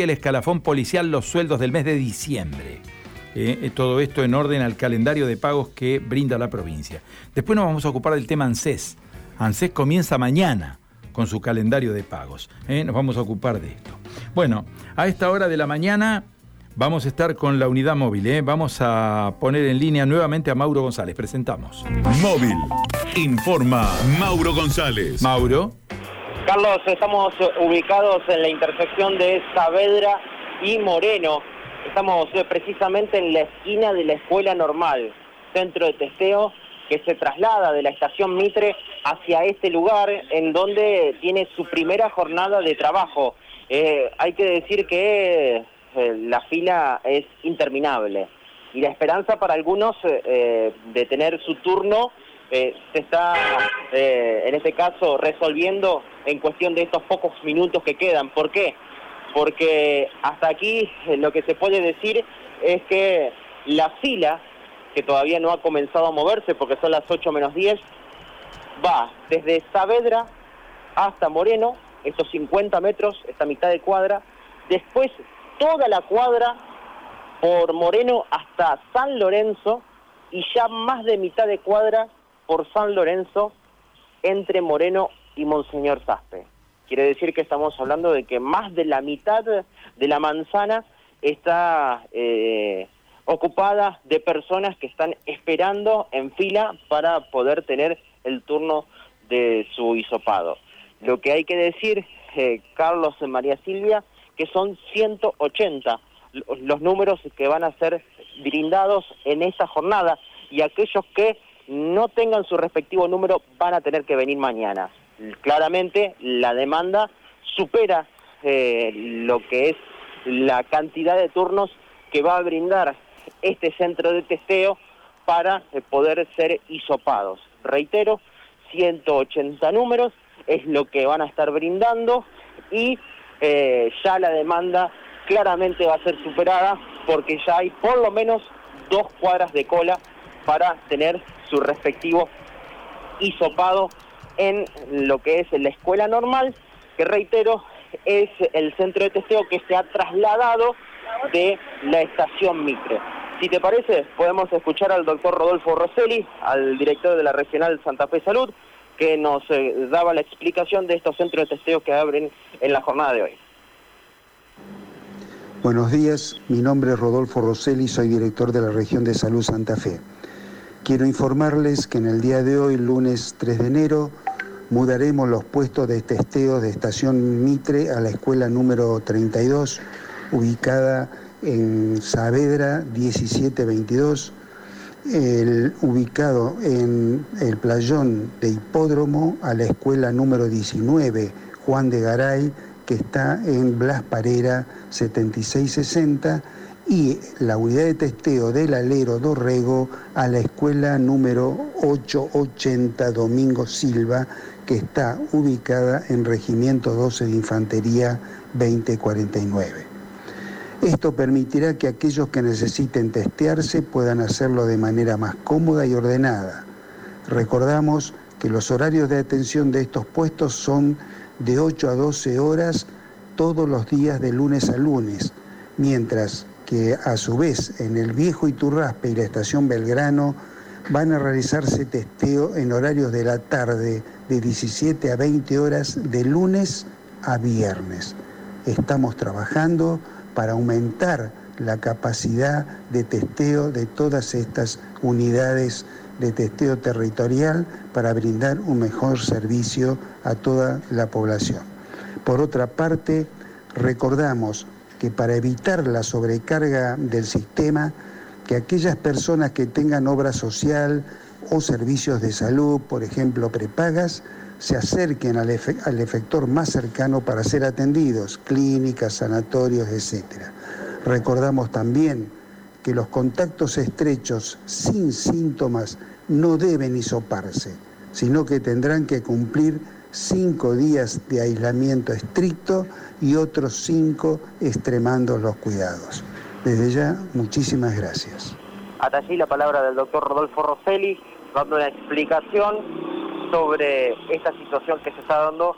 el escalafón policial los sueldos del mes de diciembre. Eh, eh, todo esto en orden al calendario de pagos que brinda la provincia. Después nos vamos a ocupar del tema ANSES. ANSES comienza mañana con su calendario de pagos. Eh, nos vamos a ocupar de esto. Bueno, a esta hora de la mañana vamos a estar con la unidad móvil. Vamos a poner en línea nuevamente a Mauro González. Presentamos. Móvil. Informa Mauro González. Mauro. Carlos, estamos ubicados en la intersección de Saavedra y Moreno. Estamos eh, precisamente en la esquina de la escuela normal, centro de testeo que se traslada de la estación Mitre hacia este lugar en donde tiene su primera jornada de trabajo. Eh, hay que decir que eh, la fila es interminable y la esperanza para algunos de tener su turno se está, en este caso, resolviendo en cuestión de estos pocos minutos que quedan. ¿Por qué? Porque hasta aquí eh, lo que se puede decir es que la fila, que todavía no ha comenzado a moverse porque son las 8 menos 10, va desde Saavedra hasta Moreno, estos 50 metros, esta mitad de cuadra, después toda la cuadra por Moreno hasta San Lorenzo y ya más de mitad de cuadra por San Lorenzo entre Moreno y Monseñor Saspe. Quiere decir que estamos hablando de que más de la mitad de la manzana está eh, ocupada de personas que están esperando en fila para poder tener el turno de su hisopado. Lo que hay que decir, eh, Carlos María Silvia, que son 180 los números que van a ser brindados en esta jornada y aquellos que no tengan su respectivo número van a tener que venir mañana claramente la demanda supera eh, lo que es la cantidad de turnos que va a brindar este centro de testeo para eh, poder ser hisopados. Reitero, 180 números es lo que van a estar brindando y eh, ya la demanda claramente va a ser superada porque ya hay por lo menos dos cuadras de cola para tener su respectivo hisopado en lo que es la escuela normal, que reitero, es el centro de testeo que se ha trasladado de la estación Mitre. Si te parece, podemos escuchar al doctor Rodolfo Rosselli, al director de la Regional Santa Fe Salud, que nos eh, daba la explicación de estos centros de testeo que abren en la jornada de hoy. Buenos días, mi nombre es Rodolfo Rosselli, soy director de la Región de Salud Santa Fe. Quiero informarles que en el día de hoy, lunes 3 de enero, mudaremos los puestos de testeo de Estación Mitre a la escuela número 32, ubicada en Saavedra 1722, el, ubicado en el playón de Hipódromo a la escuela número 19, Juan de Garay, que está en Blas Parera 7660 y la unidad de testeo del alero Dorrego a la escuela número 880 Domingo Silva, que está ubicada en Regimiento 12 de Infantería 2049. Esto permitirá que aquellos que necesiten testearse puedan hacerlo de manera más cómoda y ordenada. Recordamos que los horarios de atención de estos puestos son de 8 a 12 horas todos los días de lunes a lunes, mientras que a su vez en el viejo Iturraspe y la estación Belgrano van a realizarse testeo en horarios de la tarde de 17 a 20 horas de lunes a viernes. Estamos trabajando para aumentar la capacidad de testeo de todas estas unidades de testeo territorial para brindar un mejor servicio a toda la población. Por otra parte, recordamos que para evitar la sobrecarga del sistema, que aquellas personas que tengan obra social o servicios de salud, por ejemplo, prepagas, se acerquen al, efector más cercano para ser atendidos, clínicas, sanatorios, etc. Recordamos también que los contactos estrechos sin síntomas no deben hisoparse, sino que tendrán que cumplir cinco días de aislamiento estricto y otros cinco extremando los cuidados. Desde ya, muchísimas gracias. Hasta allí la palabra del doctor Rodolfo Rosselli, dando una explicación sobre esta situación que se está dando